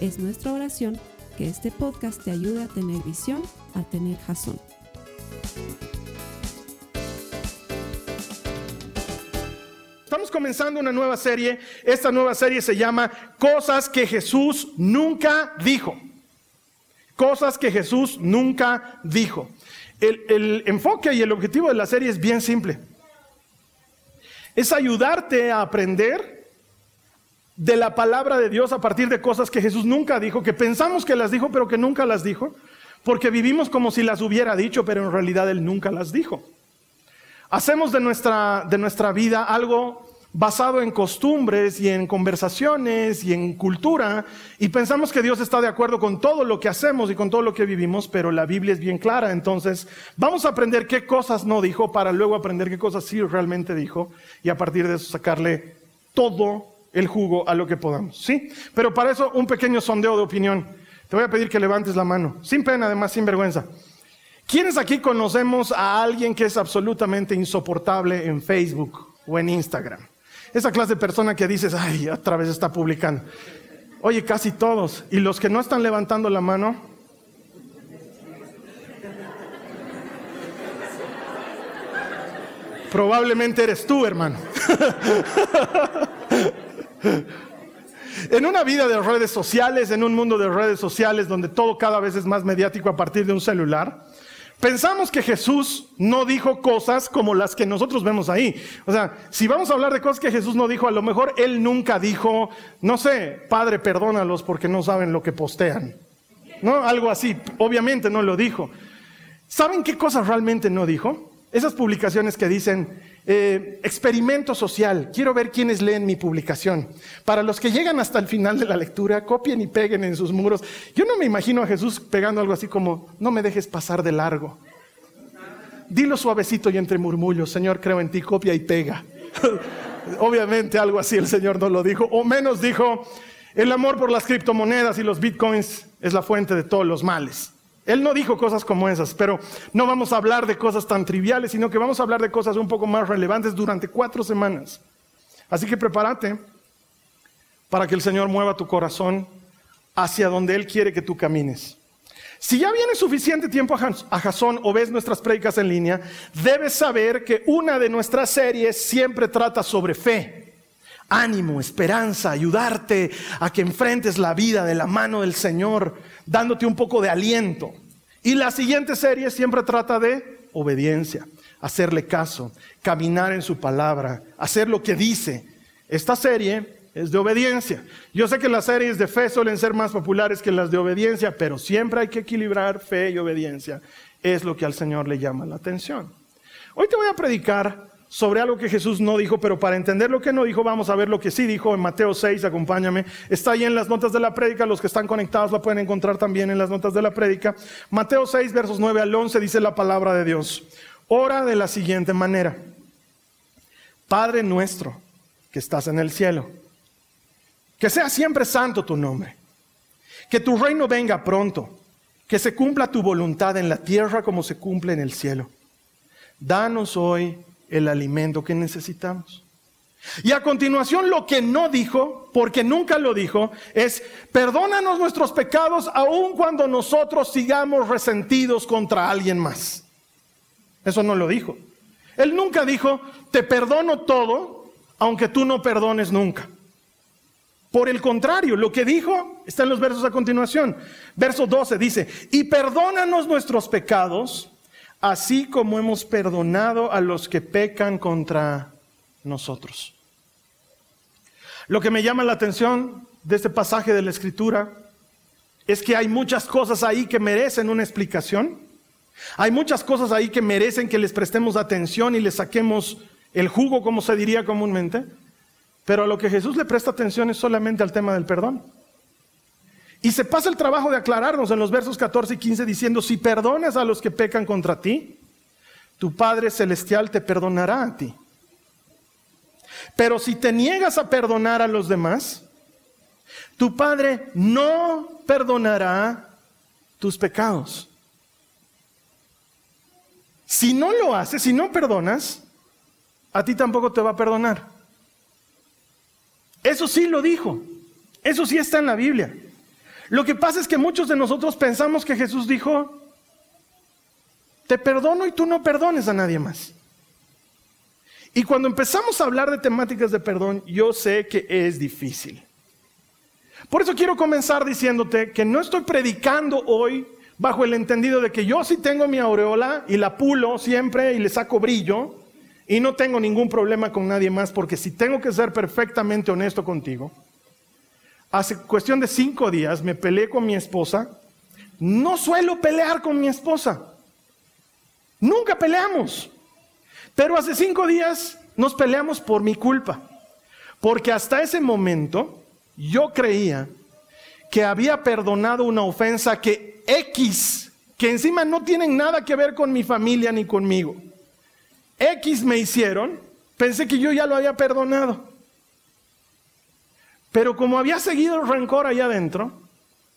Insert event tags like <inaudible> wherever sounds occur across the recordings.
Es nuestra oración que este podcast te ayude a tener visión, a tener jazón. Estamos comenzando una nueva serie. Esta nueva serie se llama Cosas que Jesús nunca dijo. Cosas que Jesús nunca dijo. El, el, enfoque y el objetivo de la serie es bien simple. Es ayudarte a aprender de la palabra de Dios a partir de cosas que Jesús nunca dijo, que pensamos que las dijo, pero que nunca las dijo, porque vivimos como si las hubiera dicho, pero en realidad Él nunca las dijo. Hacemos de nuestra, de nuestra vida algo basado en costumbres y en conversaciones y en cultura y pensamos que Dios está de acuerdo con todo lo que hacemos y con todo lo que vivimos, pero la Biblia es bien clara. Entonces vamos a aprender qué cosas no dijo para luego aprender qué cosas sí realmente dijo y a partir de eso sacarle todo el jugo a lo que podamos. ¿Sí? Pero para eso un pequeño sondeo de opinión. Te voy a pedir que levantes la mano, sin pena, además sin vergüenza. ¿Quiénes aquí conocemos a alguien que es absolutamente insoportable en Facebook o en Instagram? Esa clase de persona que dices, ay, otra vez está publicando. Oye, casi todos. ¿Y los que no están levantando la mano? Probablemente eres tú, hermano. <laughs> en una vida de redes sociales, en un mundo de redes sociales donde todo cada vez es más mediático a partir de un celular, Pensamos que Jesús no dijo cosas como las que nosotros vemos ahí. O sea, si vamos a hablar de cosas que Jesús no dijo, a lo mejor Él nunca dijo, no sé, Padre, perdónalos porque no saben lo que postean. ¿No? Algo así. Obviamente no lo dijo. ¿Saben qué cosas realmente no dijo? Esas publicaciones que dicen, eh, experimento social, quiero ver quiénes leen mi publicación. Para los que llegan hasta el final de la lectura, copien y peguen en sus muros. Yo no me imagino a Jesús pegando algo así como, no me dejes pasar de largo. Dilo suavecito y entre murmullos, Señor, creo en ti, copia y pega. <laughs> Obviamente algo así el Señor no lo dijo, o menos dijo, el amor por las criptomonedas y los bitcoins es la fuente de todos los males. Él no dijo cosas como esas, pero no vamos a hablar de cosas tan triviales, sino que vamos a hablar de cosas un poco más relevantes durante cuatro semanas. Así que prepárate para que el Señor mueva tu corazón hacia donde Él quiere que tú camines. Si ya viene suficiente tiempo a Jasón o ves nuestras prédicas en línea, debes saber que una de nuestras series siempre trata sobre fe, ánimo, esperanza, ayudarte a que enfrentes la vida de la mano del Señor dándote un poco de aliento. Y la siguiente serie siempre trata de obediencia, hacerle caso, caminar en su palabra, hacer lo que dice. Esta serie es de obediencia. Yo sé que las series de fe suelen ser más populares que las de obediencia, pero siempre hay que equilibrar fe y obediencia. Es lo que al Señor le llama la atención. Hoy te voy a predicar sobre algo que Jesús no dijo, pero para entender lo que no dijo, vamos a ver lo que sí dijo en Mateo 6, acompáñame. Está ahí en las notas de la prédica, los que están conectados la pueden encontrar también en las notas de la prédica. Mateo 6, versos 9 al 11 dice la palabra de Dios. Ora de la siguiente manera. Padre nuestro que estás en el cielo, que sea siempre santo tu nombre, que tu reino venga pronto, que se cumpla tu voluntad en la tierra como se cumple en el cielo. Danos hoy el alimento que necesitamos. Y a continuación lo que no dijo, porque nunca lo dijo, es, perdónanos nuestros pecados aun cuando nosotros sigamos resentidos contra alguien más. Eso no lo dijo. Él nunca dijo, te perdono todo, aunque tú no perdones nunca. Por el contrario, lo que dijo está en los versos a continuación. Verso 12 dice, y perdónanos nuestros pecados así como hemos perdonado a los que pecan contra nosotros. Lo que me llama la atención de este pasaje de la Escritura es que hay muchas cosas ahí que merecen una explicación. Hay muchas cosas ahí que merecen que les prestemos atención y les saquemos el jugo, como se diría comúnmente. Pero a lo que Jesús le presta atención es solamente al tema del perdón. Y se pasa el trabajo de aclararnos en los versos 14 y 15 diciendo, si perdonas a los que pecan contra ti, tu Padre Celestial te perdonará a ti. Pero si te niegas a perdonar a los demás, tu Padre no perdonará tus pecados. Si no lo haces, si no perdonas, a ti tampoco te va a perdonar. Eso sí lo dijo. Eso sí está en la Biblia. Lo que pasa es que muchos de nosotros pensamos que Jesús dijo, te perdono y tú no perdones a nadie más. Y cuando empezamos a hablar de temáticas de perdón, yo sé que es difícil. Por eso quiero comenzar diciéndote que no estoy predicando hoy bajo el entendido de que yo sí tengo mi aureola y la pulo siempre y le saco brillo y no tengo ningún problema con nadie más, porque si tengo que ser perfectamente honesto contigo, hace cuestión de cinco días me peleé con mi esposa. No suelo pelear con mi esposa. Nunca peleamos. Pero hace cinco días nos peleamos por mi culpa. Porque hasta ese momento yo creía que había perdonado una ofensa que X, que encima no tienen nada que ver con mi familia ni conmigo. X me hicieron, pensé que yo ya lo había perdonado. Pero como había seguido el rencor allá adentro,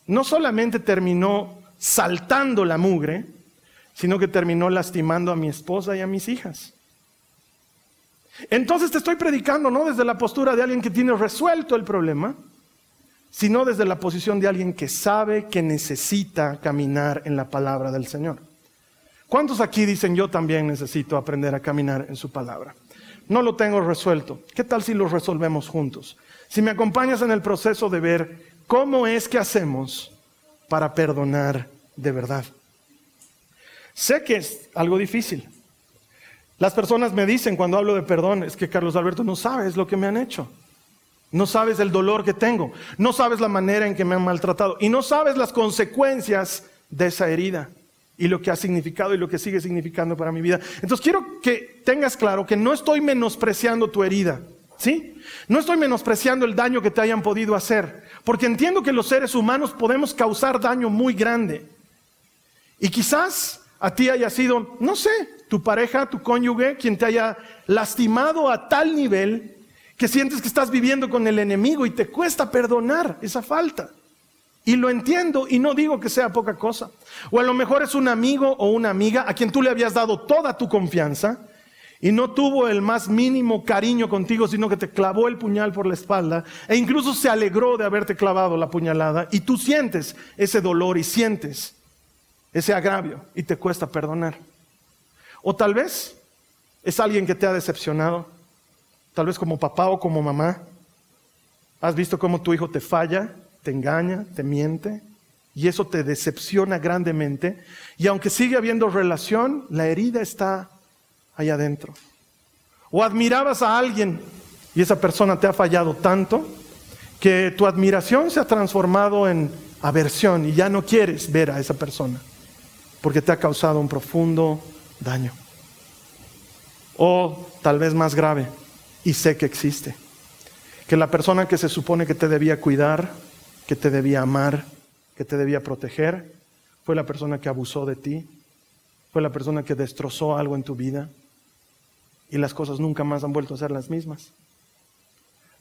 no solamente terminó saltando la mugre, sino que terminó lastimando a mi esposa y a mis hijas. Entonces te estoy predicando no desde la postura de alguien que tiene resuelto el problema, sino desde la posición de alguien que sabe que necesita caminar en la palabra del Señor. ¿Cuántos aquí dicen yo también necesito aprender a caminar en su palabra? No lo tengo resuelto. ¿Qué tal si lo resolvemos juntos? Si me acompañas en el proceso de ver cómo es que hacemos para perdonar de verdad. Sé que es algo difícil. Las personas me dicen cuando hablo de perdón, es que Carlos Alberto no sabes lo que me han hecho. No sabes el dolor que tengo. No sabes la manera en que me han maltratado. Y no sabes las consecuencias de esa herida. Y lo que ha significado y lo que sigue significando para mi vida. Entonces quiero que tengas claro que no estoy menospreciando tu herida. ¿Sí? No estoy menospreciando el daño que te hayan podido hacer. Porque entiendo que los seres humanos podemos causar daño muy grande. Y quizás a ti haya sido, no sé, tu pareja, tu cónyuge, quien te haya lastimado a tal nivel que sientes que estás viviendo con el enemigo y te cuesta perdonar esa falta. Y lo entiendo y no digo que sea poca cosa. O a lo mejor es un amigo o una amiga a quien tú le habías dado toda tu confianza y no tuvo el más mínimo cariño contigo, sino que te clavó el puñal por la espalda e incluso se alegró de haberte clavado la puñalada. Y tú sientes ese dolor y sientes ese agravio y te cuesta perdonar. O tal vez es alguien que te ha decepcionado tal vez como papá o como mamá, has visto cómo tu hijo te falla, te engaña, te miente, y eso te decepciona grandemente, y aunque sigue habiendo relación, la herida está allá adentro. O admirabas a alguien y esa persona te ha fallado tanto que tu admiración se ha transformado en aversión y ya no quieres ver a esa persona porque te ha causado un profundo daño. O tal vez más grave, y sé que existe. Que la persona que se supone que te debía cuidar, que te debía amar, que te debía proteger, fue la persona que abusó de ti, fue la persona que destrozó algo en tu vida y las cosas nunca más han vuelto a ser las mismas.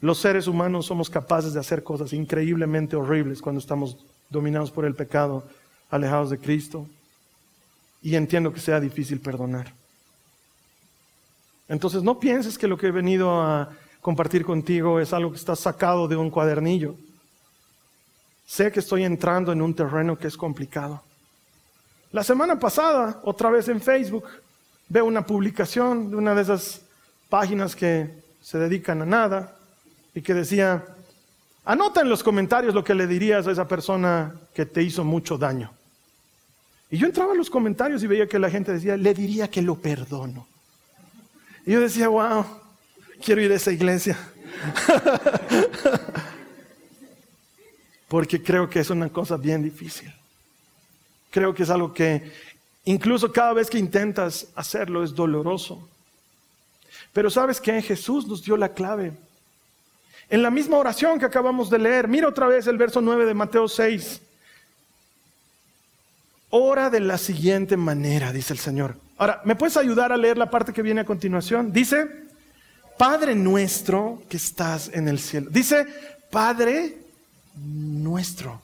Los seres humanos somos capaces de hacer cosas increíblemente horribles cuando estamos dominados por el pecado, alejados de Cristo. Y entiendo que sea difícil perdonar. Entonces no pienses que lo que he venido a compartir contigo es algo que está sacado de un cuadernillo. Sé que estoy entrando en un terreno que es complicado. La semana pasada, otra vez en Facebook, veo una publicación de una de esas páginas que se dedican a nada y que decía, anota en los comentarios lo que le dirías a esa persona que te hizo mucho daño. Y yo entraba en los comentarios y veía que la gente decía, le diría que lo perdono. Y yo decía, wow, quiero ir a esa iglesia. <laughs> Porque creo que es una cosa bien difícil. Creo que es algo que incluso cada vez que intentas hacerlo es doloroso. Pero sabes que Jesús nos dio la clave. En la misma oración que acabamos de leer, mira otra vez el verso 9 de Mateo 6. ora de la siguiente manera, dice el Señor. Ahora, ¿me puedes ayudar a leer la parte que viene a continuación? Dice, Padre nuestro que estás en el cielo. Dice, Padre nuestro.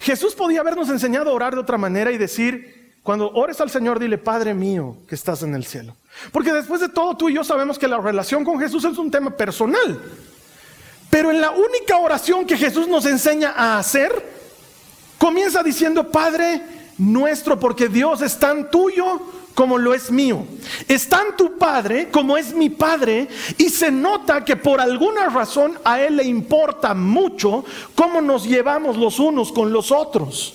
Jesús podía habernos enseñado a orar de otra manera y decir, cuando ores al Señor, dile, Padre mío que estás en el cielo. Porque después de todo, tú y yo sabemos que la relación con Jesús es un tema personal. Pero en la única oración que Jesús nos enseña a hacer, comienza diciendo, Padre nuestro, porque Dios es tan tuyo como lo es mío. Es tan tu Padre como es mi Padre y se nota que por alguna razón a Él le importa mucho cómo nos llevamos los unos con los otros.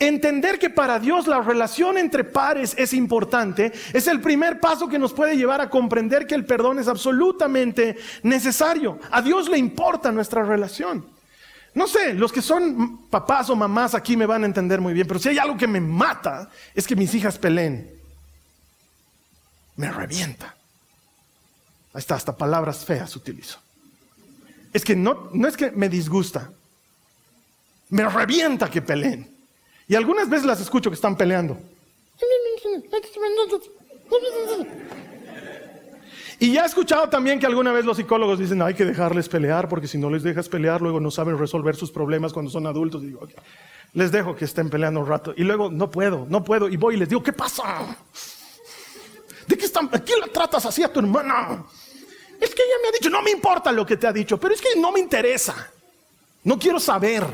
Entender que para Dios la relación entre pares es importante es el primer paso que nos puede llevar a comprender que el perdón es absolutamente necesario. A Dios le importa nuestra relación. No sé, los que son papás o mamás aquí me van a entender muy bien, pero si hay algo que me mata es que mis hijas peleen. Me revienta. Ahí está, hasta palabras feas utilizo. Es que no, no es que me disgusta, me revienta que peleen. Y algunas veces las escucho que están peleando. Y ya he escuchado también que alguna vez los psicólogos dicen, hay que dejarles pelear, porque si no les dejas pelear, luego no saben resolver sus problemas cuando son adultos. Y digo, les dejo que estén peleando un rato. Y luego, no puedo, no puedo. Y voy y les digo, ¿qué pasa? ¿De qué, están, ¿Qué la tratas así a tu hermana? Es que ella me ha dicho, no me importa lo que te ha dicho, pero es que no me interesa. No quiero saber.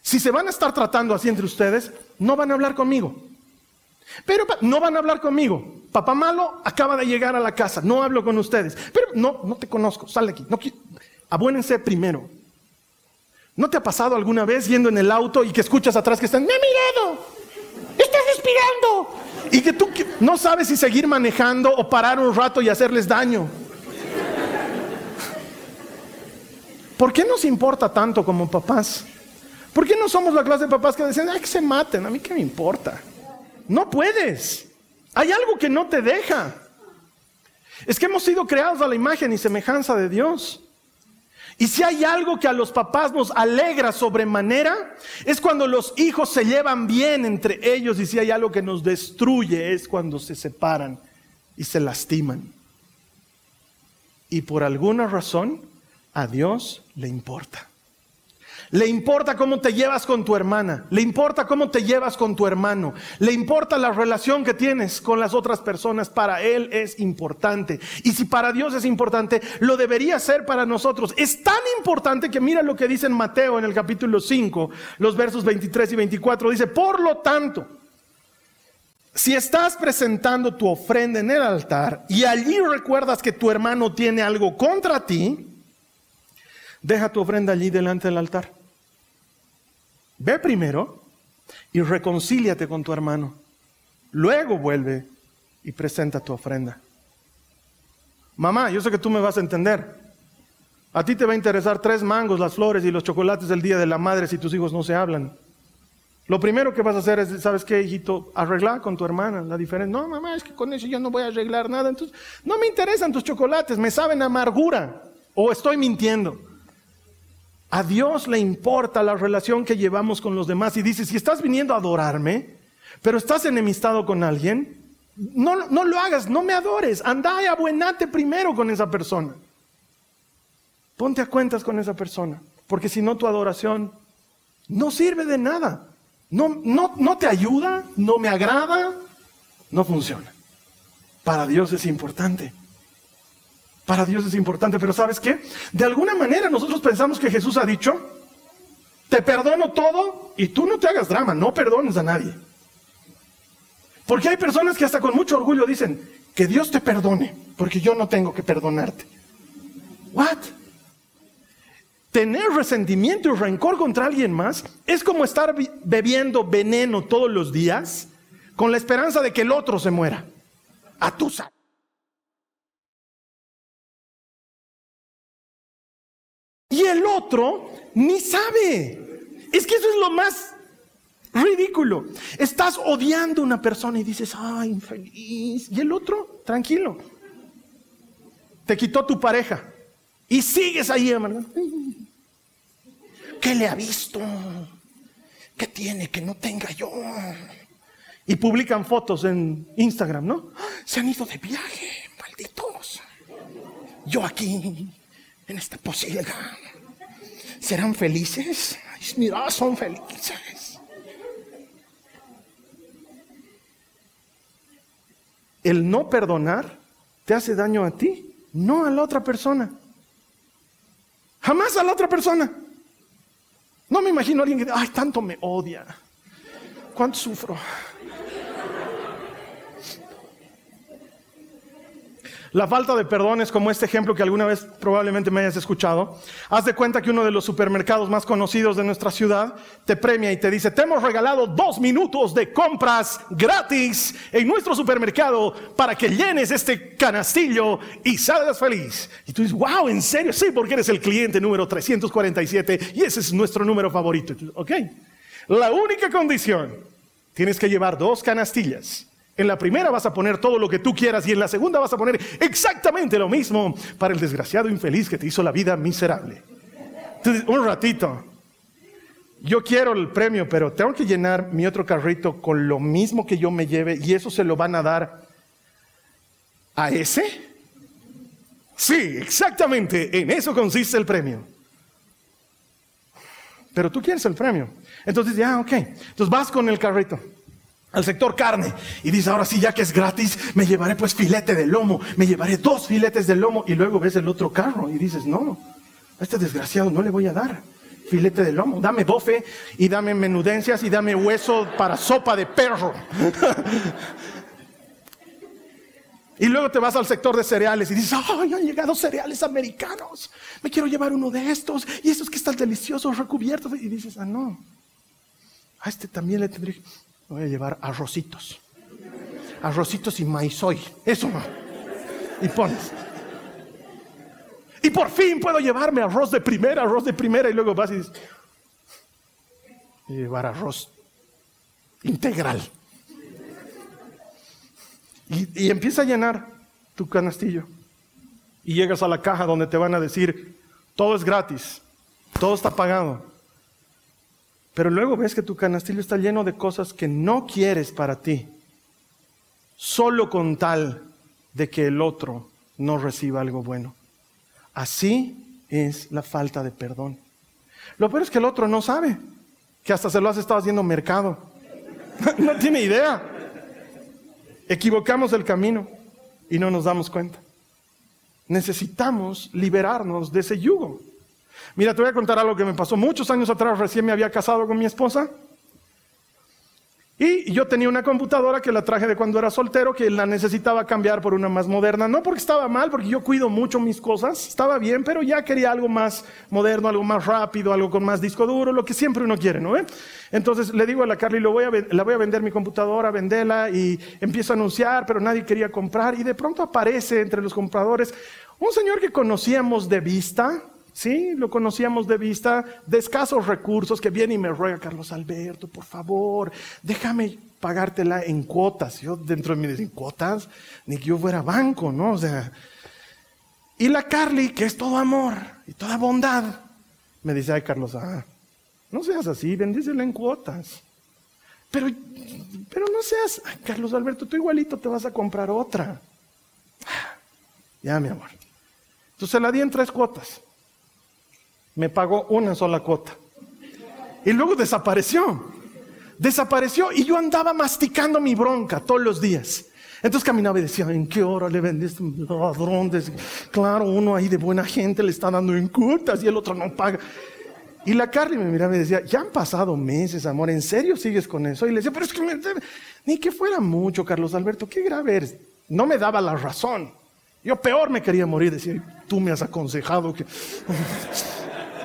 Si se van a estar tratando así entre ustedes, no van a hablar conmigo. Pero no van a hablar conmigo. Papá malo acaba de llegar a la casa, no hablo con ustedes. Pero no, no te conozco, sal de aquí. No, primero. ¿No te ha pasado alguna vez yendo en el auto y que escuchas atrás que están, me he mirado, estás respirando? Y que tú no sabes si seguir manejando o parar un rato y hacerles daño. ¿Por qué nos importa tanto como papás? ¿Por qué no somos la clase de papás que dicen, ay, que se maten, a mí qué me importa? No puedes. Hay algo que no te deja. Es que hemos sido creados a la imagen y semejanza de Dios. Y si hay algo que a los papás nos alegra sobremanera, es cuando los hijos se llevan bien entre ellos. Y si hay algo que nos destruye, es cuando se separan y se lastiman. Y por alguna razón, a Dios le importa. Le importa cómo te llevas con tu hermana, le importa cómo te llevas con tu hermano, le importa la relación que tienes con las otras personas. Para Él es importante. Y si para Dios es importante, lo debería ser para nosotros. Es tan importante que mira lo que dice en Mateo en el capítulo 5, los versos 23 y 24. Dice, por lo tanto, si estás presentando tu ofrenda en el altar y allí recuerdas que tu hermano tiene algo contra ti, deja tu ofrenda allí delante del altar. Ve primero y reconcíliate con tu hermano. Luego vuelve y presenta tu ofrenda. Mamá, yo sé que tú me vas a entender. A ti te va a interesar tres mangos, las flores y los chocolates del Día de la Madre si tus hijos no se hablan. Lo primero que vas a hacer es, ¿sabes qué, hijito? Arreglar con tu hermana la diferencia. No, mamá, es que con eso yo no voy a arreglar nada. Entonces, no me interesan tus chocolates, me saben amargura. O estoy mintiendo. A Dios le importa la relación que llevamos con los demás y dice, si estás viniendo a adorarme, pero estás enemistado con alguien, no, no lo hagas, no me adores, anda y abuenate primero con esa persona. Ponte a cuentas con esa persona, porque si no tu adoración no sirve de nada, no, te ayuda, no me agrada, no funciona. Para Dios es importante. Para Dios es importante, pero ¿sabes qué? De alguna manera nosotros pensamos que Jesús ha dicho, te perdono todo y tú no te hagas drama, no perdones a nadie. Porque hay personas que hasta con mucho orgullo dicen, que Dios te perdone, porque yo no tengo que perdonarte. What? Tener resentimiento y rencor contra alguien más es como estar bebiendo veneno todos los días con la esperanza de que el otro se muera. A tu sabes. Y el otro ni sabe. Es que eso es lo más ridículo. Estás odiando a una persona y dices, ay, infeliz. Y el otro, tranquilo. Te quitó tu pareja. Y sigues ahí, hermano. ¿Qué le ha visto? ¿Qué tiene que no tenga yo? Y publican fotos en Instagram, ¿no? Se han ido de viaje, malditos. Yo aquí, en esta posilga. ¿Serán felices? Mira, son felices. El no perdonar te hace daño a ti, no a la otra persona. Jamás a la otra persona. No me imagino a alguien que, ay, tanto me odia. ¿Cuánto sufro? La falta de perdón es como este ejemplo que alguna vez probablemente me hayas escuchado. Haz de cuenta que uno de los supermercados más conocidos de nuestra ciudad te premia y te dice, te hemos regalado dos minutos de compras gratis en nuestro supermercado para que llenes este canastillo y salgas feliz. Y tú dices, wow, ¿en serio? Sí, porque eres el cliente número 347 y ese es nuestro número favorito. Ok. La única condición, tienes que llevar dos canastillas en la primera vas a poner todo lo que tú quieras y en la segunda vas a poner exactamente lo mismo para el desgraciado infeliz que te hizo la vida miserable. Entonces, un ratito. Yo quiero el premio, pero tengo que llenar mi otro carrito con lo mismo que yo me lleve y eso se lo van a dar a ese. Sí, exactamente, en eso consiste el premio. Pero tú quieres el premio. Entonces, ya, ok. Entonces vas con el carrito al sector carne. Y dice, ahora sí, ya que es gratis, me llevaré pues filete de lomo, me llevaré dos filetes de lomo y luego ves el otro carro y dices, no, a este desgraciado no le voy a dar filete de lomo, dame bofe y dame menudencias y dame hueso para sopa de perro. <laughs> y luego te vas al sector de cereales y dices, ay, han llegado cereales americanos, me quiero llevar uno de estos y estos que están deliciosos, recubiertos. Y dices, ah, no, a este también le tendré voy a llevar arrocitos. Arrocitos y maizoy. Eso no. Y pones. Y por fin puedo llevarme arroz de primera, arroz de primera. Y luego vas y dices, y llevar arroz integral. Y, y empieza a llenar tu canastillo. Y llegas a la caja donde te van a decir, todo es gratis, todo está pagado. Pero luego ves que tu canastillo está lleno de cosas que no quieres para ti, solo con tal de que el otro no reciba algo bueno. Así es la falta de perdón. Lo peor es que el otro no sabe que hasta se lo has estado haciendo mercado. <laughs> no tiene idea. Equivocamos el camino y no nos damos cuenta. Necesitamos liberarnos de ese yugo. Mira, te voy a contar algo que me pasó muchos años atrás, recién me había casado con mi esposa. Y yo tenía una computadora que la traje de cuando era soltero, que la necesitaba cambiar por una más moderna. No porque estaba mal, porque yo cuido mucho mis cosas, estaba bien, pero ya quería algo más moderno, algo más rápido, algo con más disco duro, lo que siempre uno quiere, ¿no? Entonces le digo a la Carly, lo voy a, la voy a vender mi computadora, vendela, y empiezo a anunciar, pero nadie quería comprar. Y de pronto aparece entre los compradores un señor que conocíamos de vista, Sí, lo conocíamos de vista, de escasos recursos, que viene y me ruega, Carlos Alberto, por favor, déjame pagártela en cuotas. Yo dentro de decía, cuotas? Ni que yo fuera banco, ¿no? O sea, y la Carly, que es todo amor y toda bondad, me dice, ay Carlos, ah, no seas así, bendícela en cuotas. Pero, pero no seas, ay, Carlos Alberto, tú igualito te vas a comprar otra. Ya, mi amor. Entonces la di en tres cuotas me pagó una sola cuota. Y luego desapareció. Desapareció y yo andaba masticando mi bronca todos los días. Entonces caminaba y decía, ¿en qué hora le vendes ladrón? Claro, uno ahí de buena gente le está dando en cuotas y el otro no paga. Y la Carly me miraba y decía, ya han pasado meses, amor, ¿en serio sigues con eso? Y le decía, pero es que ni que fuera mucho, Carlos Alberto, qué grave eres. No me daba la razón. Yo peor me quería morir, decía, tú me has aconsejado que...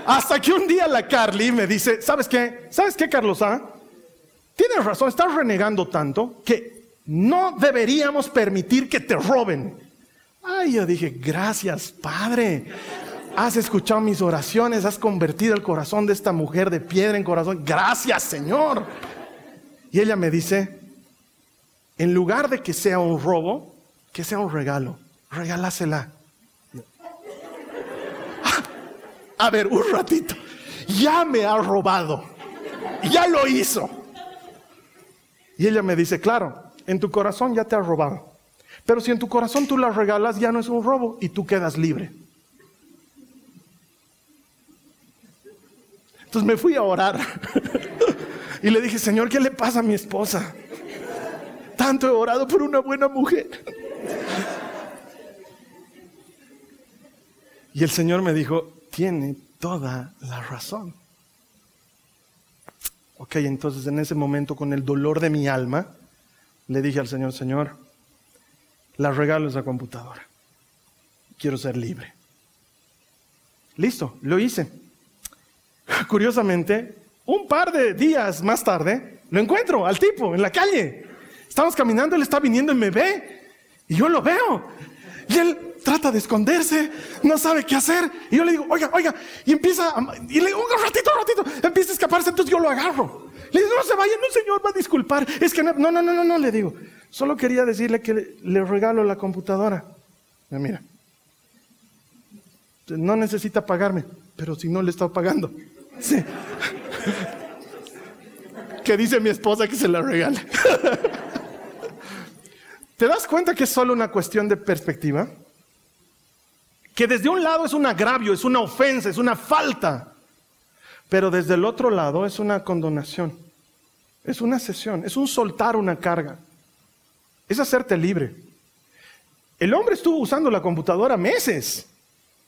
Hasta que un día la Carly me dice, ¿sabes qué? ¿Sabes qué, Carlos? Ah? Tienes razón, estás renegando tanto que no deberíamos permitir que te roben. Ay, yo dije, gracias, Padre. Has escuchado mis oraciones, has convertido el corazón de esta mujer de piedra en corazón. Gracias, Señor. Y ella me dice, en lugar de que sea un robo, que sea un regalo, regálasela. A ver, un ratito. ya me ha robado. Ya lo hizo. Y ella me dice, claro, en tu corazón ya te ha robado. Pero si en tu corazón tú la regalas, ya no es un robo y tú quedas libre. Entonces me fui a orar <laughs> y le dije, Señor, ¿qué le pasa a mi esposa? Tanto he orado por una buena mujer. <laughs> Y el Señor me dijo, tiene toda la razón. Ok, entonces en ese momento con el dolor de mi alma, le dije al Señor, Señor, la regalo esa computadora. Quiero ser libre. Listo, lo hice. <laughs> Curiosamente, un par de días más tarde, lo encuentro al tipo en la calle. Estamos caminando, él está viniendo y me ve. Y yo lo veo. Y él trata de esconderse, no sabe qué hacer. Y yo le digo, oiga, oiga. Y empieza, a, y le digo, un ratito, un ratito. Empieza a escaparse, entonces yo lo agarro. Le digo, no se vaya, no, señor, va a disculpar. Es que no, no, no, no, no, le digo. Solo quería decirle que le, regalo la computadora. Mira, no necesita pagarme, pero si no le está pagando. Sí. <laughs> que dice mi esposa que se la regale. <laughs> ¿Te das cuenta que es solo una cuestión de perspectiva? Que desde un lado es un agravio, es una ofensa, es una falta, pero desde el otro lado es una condonación, es una sesión, es un soltar una carga, es hacerte libre. El hombre estuvo usando la computadora meses,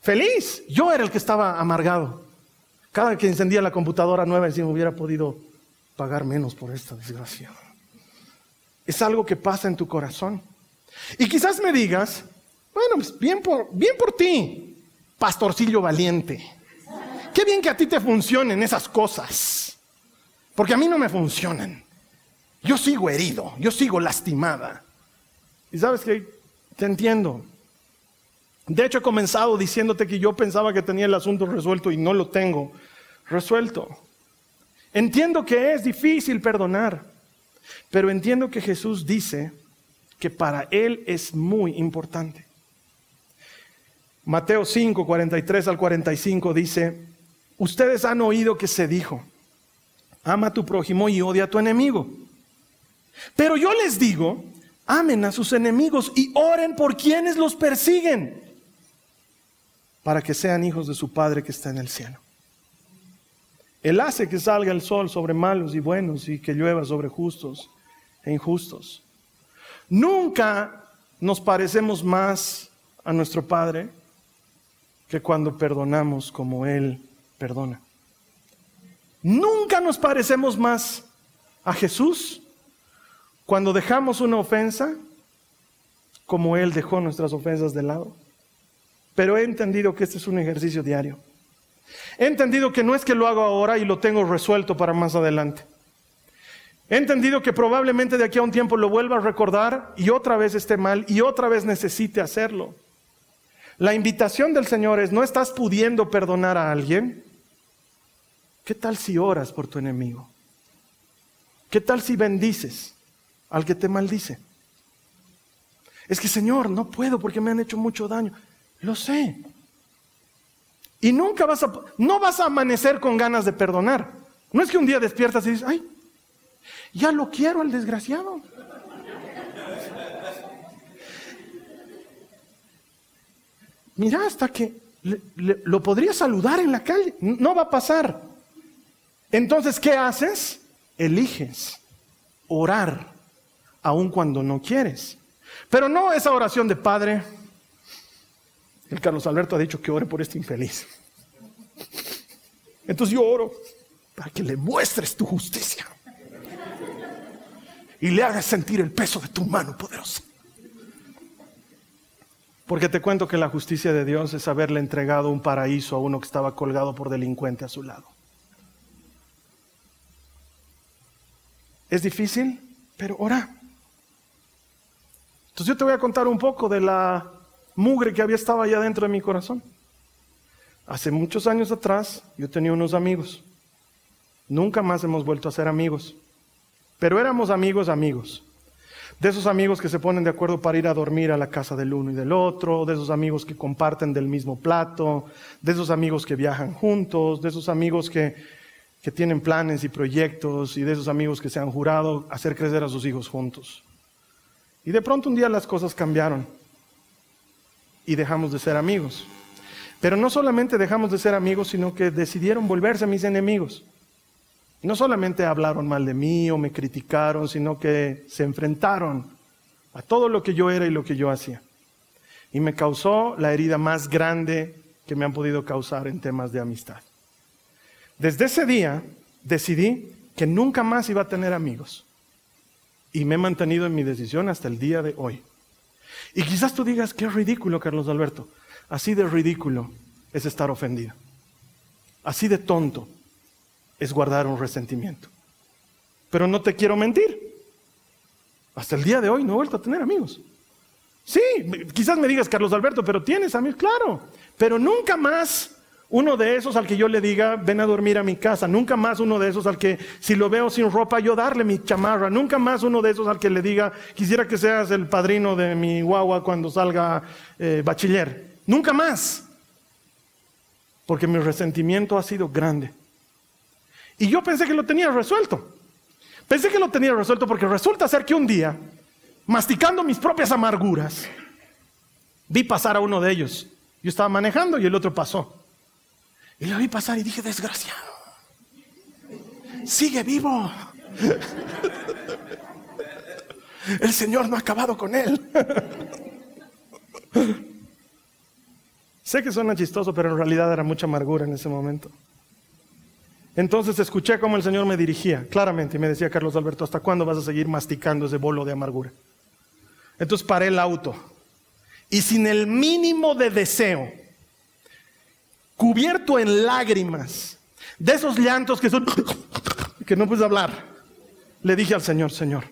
feliz, yo era el que estaba amargado. Cada que encendía la computadora nueva decía, hubiera podido pagar menos por esta desgracia. Es algo que pasa en tu corazón. Y quizás me digas, bueno, pues bien por, bien por ti, pastorcillo valiente. Qué bien que a ti te funcionen esas cosas. Porque a mí no me funcionan. Yo sigo herido, yo sigo lastimada. Y sabes que te entiendo. De hecho, he comenzado diciéndote que yo pensaba que tenía el asunto resuelto y no lo tengo resuelto. Entiendo que es difícil perdonar. Pero entiendo que Jesús dice que para Él es muy importante. Mateo 5, 43 al 45 dice, ustedes han oído que se dijo, ama a tu prójimo y odia a tu enemigo. Pero yo les digo, amen a sus enemigos y oren por quienes los persiguen, para que sean hijos de su Padre que está en el cielo. Él hace que salga el sol sobre malos y buenos y que llueva sobre justos e injustos. Nunca nos parecemos más a nuestro Padre que cuando perdonamos como Él perdona. Nunca nos parecemos más a Jesús cuando dejamos una ofensa como Él dejó nuestras ofensas de lado. Pero he entendido que este es un ejercicio diario. He entendido que no es que lo hago ahora y lo tengo resuelto para más adelante. He entendido que probablemente de aquí a un tiempo lo vuelva a recordar y otra vez esté mal y otra vez necesite hacerlo. La invitación del Señor es, ¿no estás pudiendo perdonar a alguien? ¿Qué tal si oras por tu enemigo? ¿Qué tal si bendices al que te maldice? Es que, Señor, no puedo porque me han hecho mucho daño. Lo sé. Y nunca vas a, no vas a amanecer con ganas de perdonar. No es que un día despiertas y dices, ay, ya lo quiero al desgraciado. Mira, hasta que lo podría saludar en la calle. No va a pasar. Entonces, ¿qué haces? Eliges orar, aun cuando no quieres. Pero no esa oración de Padre, el Carlos Alberto ha dicho que ore por este infeliz. Entonces yo oro para que le muestres tu justicia y le hagas sentir el peso de tu mano poderosa. Porque te cuento que la justicia de Dios es haberle entregado un paraíso a uno que estaba colgado por delincuente a su lado. Es difícil, pero ora. Entonces yo te voy a contar un poco de la mugre que había estado allá dentro de mi corazón. Hace muchos años atrás yo tenía unos amigos. Nunca más hemos vuelto a ser amigos. Pero éramos amigos, amigos. De esos amigos que se ponen de acuerdo para ir a dormir a la casa del uno y del otro, de esos amigos que comparten del mismo plato, de esos amigos que viajan juntos, de esos amigos que, que tienen planes y proyectos y de esos amigos que se han jurado hacer crecer a sus hijos juntos. Y de pronto un día las cosas cambiaron y dejamos de ser amigos. Pero no solamente dejamos de ser amigos, sino que decidieron volverse mis enemigos. No solamente hablaron mal de mí o me criticaron, sino que se enfrentaron a todo lo que yo era y lo que yo hacía. Y me causó la herida más grande que me han podido causar en temas de amistad. Desde ese día decidí que nunca más iba a tener amigos. Y me he mantenido en mi decisión hasta el día de hoy. Y quizás tú digas, qué ridículo, Carlos Alberto. Así de ridículo es estar ofendido. Así de tonto es guardar un resentimiento. Pero no te quiero mentir. Hasta el día de hoy no he vuelto a tener amigos. Sí, quizás me digas, Carlos Alberto, pero tienes amigos, claro. Pero nunca más uno de esos al que yo le diga, ven a dormir a mi casa. Nunca más uno de esos al que, si lo veo sin ropa, yo darle mi chamarra. Nunca más uno de esos al que le diga, quisiera que seas el padrino de mi guagua cuando salga eh, bachiller. Nunca más. Porque mi resentimiento ha sido grande. Y yo pensé que lo tenía resuelto. Pensé que lo tenía resuelto porque resulta ser que un día, masticando mis propias amarguras, vi pasar a uno de ellos. Yo estaba manejando y el otro pasó. Y lo vi pasar y dije, desgraciado, sigue vivo. El Señor no ha acabado con él. Sé que suena chistoso, pero en realidad era mucha amargura en ese momento. Entonces escuché cómo el Señor me dirigía claramente y me decía, Carlos Alberto, ¿hasta cuándo vas a seguir masticando ese bolo de amargura? Entonces paré el auto y sin el mínimo de deseo, cubierto en lágrimas, de esos llantos que son que no puedes hablar, le dije al Señor, Señor,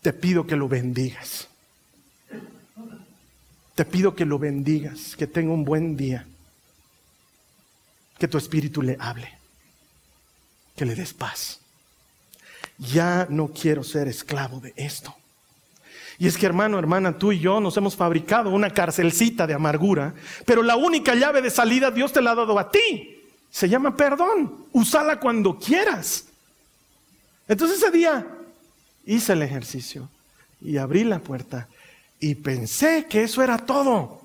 te pido que lo bendigas. Te pido que lo bendigas, que tenga un buen día, que tu espíritu le hable, que le des paz. Ya no quiero ser esclavo de esto. Y es que hermano, hermana, tú y yo nos hemos fabricado una carcelcita de amargura, pero la única llave de salida Dios te la ha dado a ti. Se llama perdón. Úsala cuando quieras. Entonces ese día hice el ejercicio y abrí la puerta y pensé que eso era todo.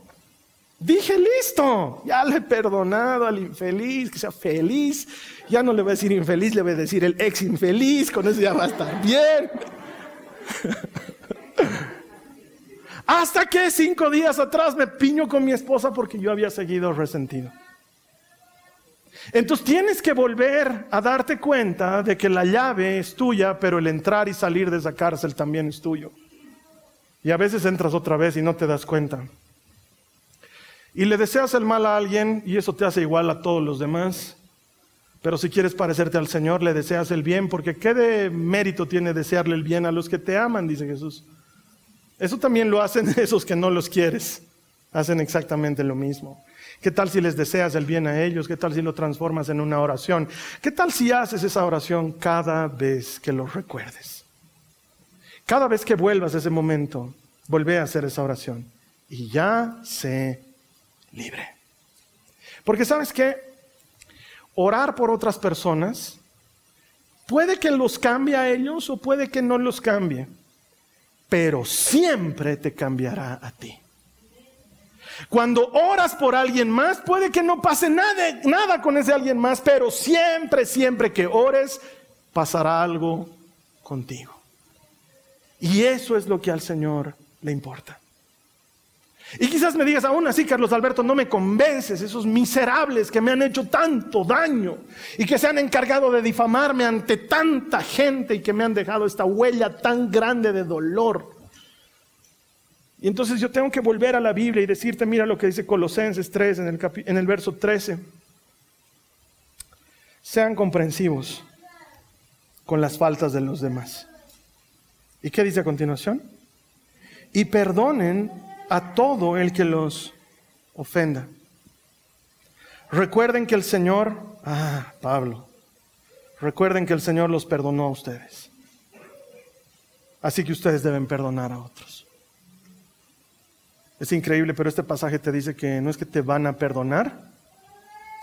Dije, listo, ya le he perdonado al infeliz, que sea feliz. Ya no le voy a decir infeliz, le voy a decir el ex infeliz, con eso ya va a bien. <laughs> Hasta que cinco días atrás me piño con mi esposa porque yo había seguido resentido. Entonces tienes que volver a darte cuenta de que la llave es tuya, pero el entrar y salir de esa cárcel también es tuyo. Y a veces entras otra vez y no te das cuenta. Y le deseas el mal a alguien y eso te hace igual a todos los demás. Pero si quieres parecerte al Señor, le deseas el bien, porque ¿qué de mérito tiene desearle el bien a los que te aman? Dice Jesús. Eso también lo hacen <laughs> esos que no los quieres. Hacen exactamente lo mismo. ¿Qué tal si les deseas el bien a ellos? ¿Qué tal si lo transformas en una oración? ¿Qué tal si haces esa oración cada vez que los recuerdes? Cada vez que vuelvas a ese momento, vuelve a hacer esa oración y ya sé libre. Porque sabes que orar por otras personas puede que los cambie a ellos o puede que no los cambie, pero siempre te cambiará a ti. Cuando oras por alguien más, puede que no pase nada, nada con ese alguien más, pero siempre, siempre que ores, pasará algo contigo. Y eso es lo que al Señor le importa. Y quizás me digas, aún así, Carlos Alberto, no me convences, esos miserables que me han hecho tanto daño y que se han encargado de difamarme ante tanta gente y que me han dejado esta huella tan grande de dolor. Y entonces yo tengo que volver a la Biblia y decirte, mira lo que dice Colosenses 3 en el, en el verso 13. Sean comprensivos con las faltas de los demás ¿Y qué dice a continuación? Y perdonen a todo el que los ofenda. Recuerden que el Señor, ah, Pablo, recuerden que el Señor los perdonó a ustedes. Así que ustedes deben perdonar a otros. Es increíble, pero este pasaje te dice que no es que te van a perdonar,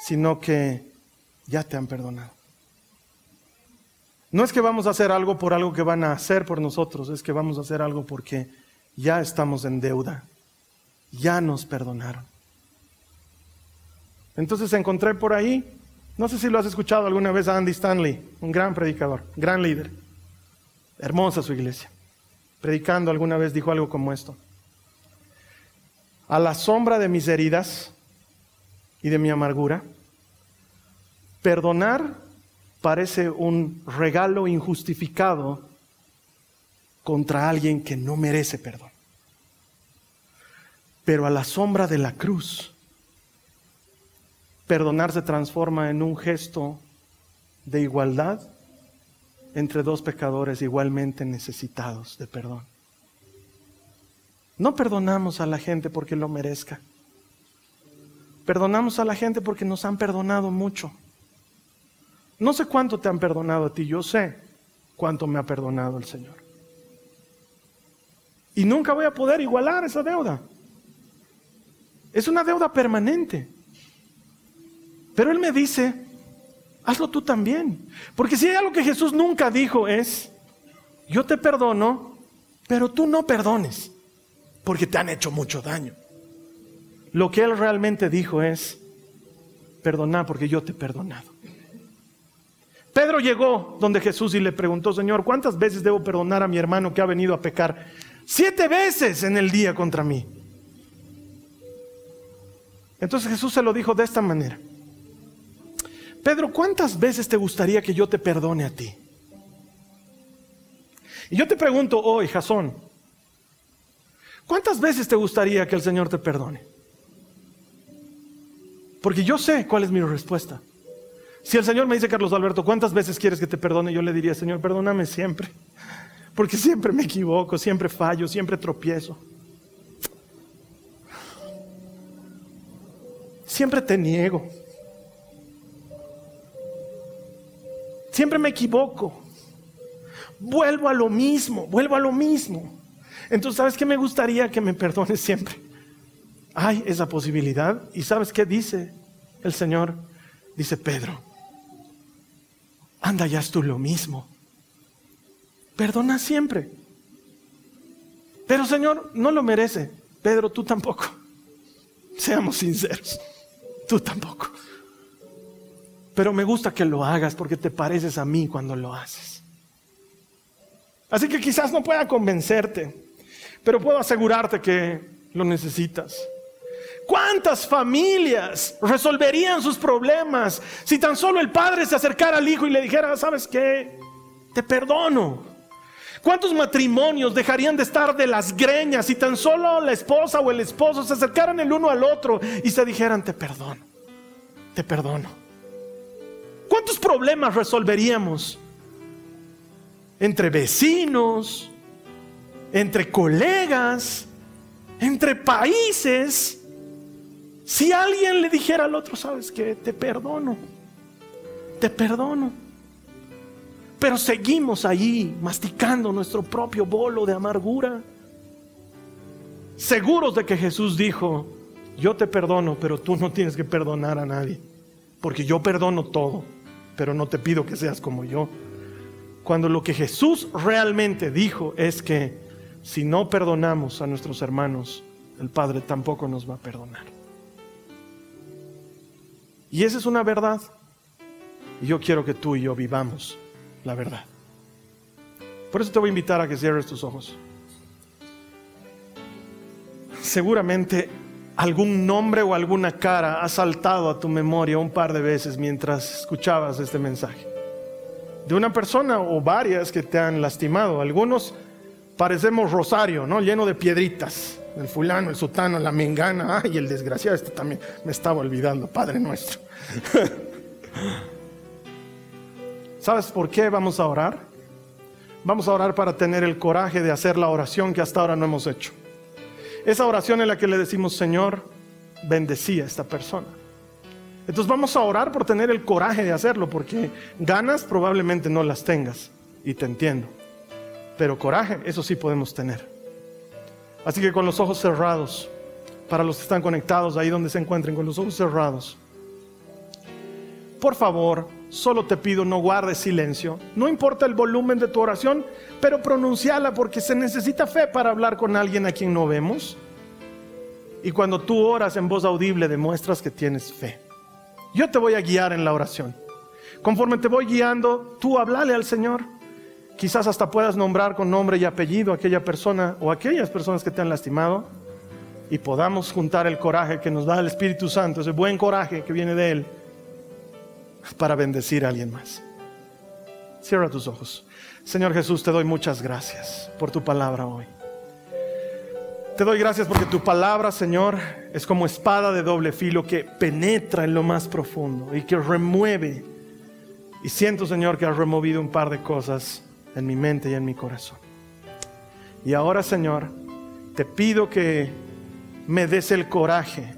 sino que ya te han perdonado. No es que vamos a hacer algo por algo que van a hacer por nosotros, es que vamos a hacer algo porque ya estamos en deuda, ya nos perdonaron. Entonces encontré por ahí, no sé si lo has escuchado alguna vez a Andy Stanley, un gran predicador, gran líder, hermosa su iglesia. Predicando alguna vez dijo algo como esto. A la sombra de mis heridas y de mi amargura, perdonar parece un regalo injustificado contra alguien que no merece perdón. Pero a la sombra de la cruz, perdonar se transforma en un gesto de igualdad entre dos pecadores igualmente necesitados de perdón. No perdonamos a la gente porque lo merezca. Perdonamos a la gente porque nos han perdonado mucho. No sé cuánto te han perdonado a ti, yo sé cuánto me ha perdonado el Señor. Y nunca voy a poder igualar esa deuda. Es una deuda permanente. Pero Él me dice, hazlo tú también. Porque si hay algo que Jesús nunca dijo es, yo te perdono, pero tú no perdones, porque te han hecho mucho daño. Lo que Él realmente dijo es, perdona porque yo te he perdonado. Pedro llegó donde Jesús y le preguntó, Señor, ¿cuántas veces debo perdonar a mi hermano que ha venido a pecar? Siete veces en el día contra mí. Entonces Jesús se lo dijo de esta manera. Pedro, ¿cuántas veces te gustaría que yo te perdone a ti? Y yo te pregunto hoy, Jasón, ¿cuántas veces te gustaría que el Señor te perdone? Porque yo sé cuál es mi respuesta. Si el Señor me dice, Carlos Alberto, ¿cuántas veces quieres que te perdone? Yo le diría, Señor, perdóname siempre. Porque siempre me equivoco, siempre fallo, siempre tropiezo. Siempre te niego. Siempre me equivoco. Vuelvo a lo mismo, vuelvo a lo mismo. Entonces, ¿sabes qué me gustaría que me perdones siempre? Hay esa posibilidad. ¿Y sabes qué dice el Señor? Dice Pedro, anda, ya es tú lo mismo. Perdona siempre. Pero Señor, no lo merece. Pedro, tú tampoco. <laughs> Seamos sinceros. Tú tampoco. Pero me gusta que lo hagas porque te pareces a mí cuando lo haces. Así que quizás no pueda convencerte, pero puedo asegurarte que lo necesitas. ¿Cuántas familias resolverían sus problemas si tan solo el padre se acercara al hijo y le dijera, sabes qué, te perdono? ¿Cuántos matrimonios dejarían de estar de las greñas si tan solo la esposa o el esposo se acercaran el uno al otro y se dijeran, te perdono, te perdono? ¿Cuántos problemas resolveríamos entre vecinos, entre colegas, entre países? Si alguien le dijera al otro, sabes que te perdono, te perdono. Pero seguimos allí masticando nuestro propio bolo de amargura. Seguros de que Jesús dijo, yo te perdono, pero tú no tienes que perdonar a nadie. Porque yo perdono todo, pero no te pido que seas como yo. Cuando lo que Jesús realmente dijo es que si no perdonamos a nuestros hermanos, el Padre tampoco nos va a perdonar. Y esa es una verdad. Y yo quiero que tú y yo vivamos la verdad. Por eso te voy a invitar a que cierres tus ojos. Seguramente algún nombre o alguna cara ha saltado a tu memoria un par de veces mientras escuchabas este mensaje. De una persona o varias que te han lastimado. Algunos parecemos rosario, ¿no? Lleno de piedritas el fulano, el sutano, la mengana, ay, el desgraciado, este también me estaba olvidando, Padre nuestro. <laughs> ¿Sabes por qué vamos a orar? Vamos a orar para tener el coraje de hacer la oración que hasta ahora no hemos hecho. Esa oración en la que le decimos, Señor, bendecí a esta persona. Entonces vamos a orar por tener el coraje de hacerlo, porque ganas probablemente no las tengas, y te entiendo. Pero coraje, eso sí podemos tener. Así que con los ojos cerrados, para los que están conectados ahí donde se encuentren, con los ojos cerrados, por favor, solo te pido no guardes silencio. No importa el volumen de tu oración, pero pronunciala porque se necesita fe para hablar con alguien a quien no vemos. Y cuando tú oras en voz audible demuestras que tienes fe. Yo te voy a guiar en la oración. Conforme te voy guiando, tú hablale al Señor. Quizás hasta puedas nombrar con nombre y apellido a aquella persona o aquellas personas que te han lastimado y podamos juntar el coraje que nos da el Espíritu Santo, ese buen coraje que viene de Él, para bendecir a alguien más. Cierra tus ojos. Señor Jesús, te doy muchas gracias por tu palabra hoy. Te doy gracias porque tu palabra, Señor, es como espada de doble filo que penetra en lo más profundo y que remueve. Y siento, Señor, que has removido un par de cosas en mi mente y en mi corazón. Y ahora, Señor, te pido que me des el coraje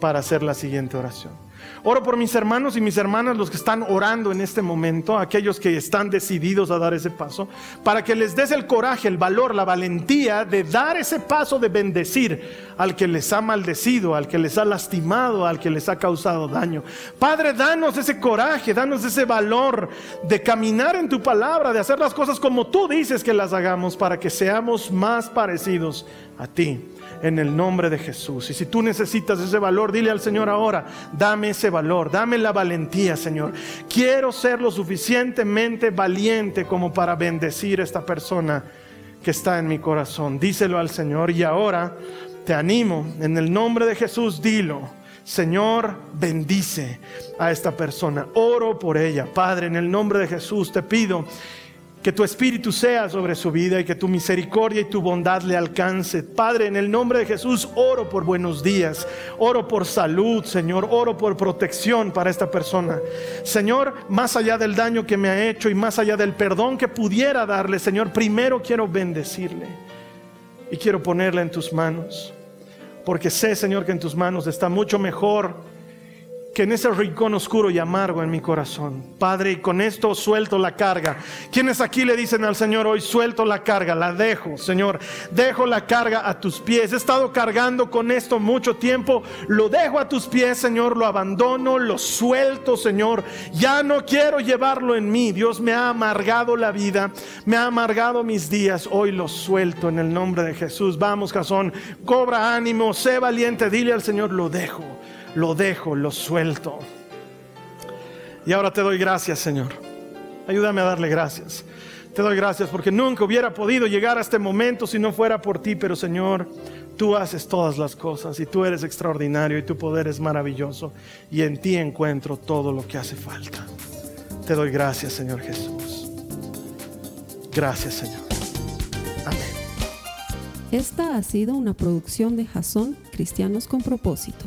para hacer la siguiente oración. Oro por mis hermanos y mis hermanas, los que están orando en este momento, aquellos que están decididos a dar ese paso, para que les des el coraje, el valor, la valentía de dar ese paso de bendecir al que les ha maldecido, al que les ha lastimado, al que les ha causado daño. Padre, danos ese coraje, danos ese valor de caminar en tu palabra, de hacer las cosas como tú dices que las hagamos, para que seamos más parecidos a ti en el nombre de Jesús. Y si tú necesitas ese valor, dile al Señor ahora, dame ese valor, dame la valentía, Señor. Quiero ser lo suficientemente valiente como para bendecir a esta persona que está en mi corazón. Díselo al Señor y ahora te animo, en el nombre de Jesús, dilo. Señor, bendice a esta persona. Oro por ella. Padre, en el nombre de Jesús te pido que tu espíritu sea sobre su vida y que tu misericordia y tu bondad le alcance. Padre, en el nombre de Jesús, oro por buenos días, oro por salud, Señor, oro por protección para esta persona. Señor, más allá del daño que me ha hecho y más allá del perdón que pudiera darle, Señor, primero quiero bendecirle y quiero ponerla en tus manos. Porque sé, Señor, que en tus manos está mucho mejor que en ese rincón oscuro y amargo en mi corazón. Padre, y con esto suelto la carga. Quienes aquí le dicen al Señor hoy, suelto la carga, la dejo, Señor, dejo la carga a tus pies. He estado cargando con esto mucho tiempo, lo dejo a tus pies, Señor, lo abandono, lo suelto, Señor. Ya no quiero llevarlo en mí. Dios me ha amargado la vida, me ha amargado mis días. Hoy lo suelto en el nombre de Jesús. Vamos, Jasón, cobra ánimo, sé valiente, dile al Señor, lo dejo lo dejo, lo suelto. Y ahora te doy gracias, Señor. Ayúdame a darle gracias. Te doy gracias porque nunca hubiera podido llegar a este momento si no fuera por ti, pero Señor, tú haces todas las cosas y tú eres extraordinario y tu poder es maravilloso y en ti encuentro todo lo que hace falta. Te doy gracias, Señor Jesús. Gracias, Señor. Amén. Esta ha sido una producción de Jason Cristianos con propósito.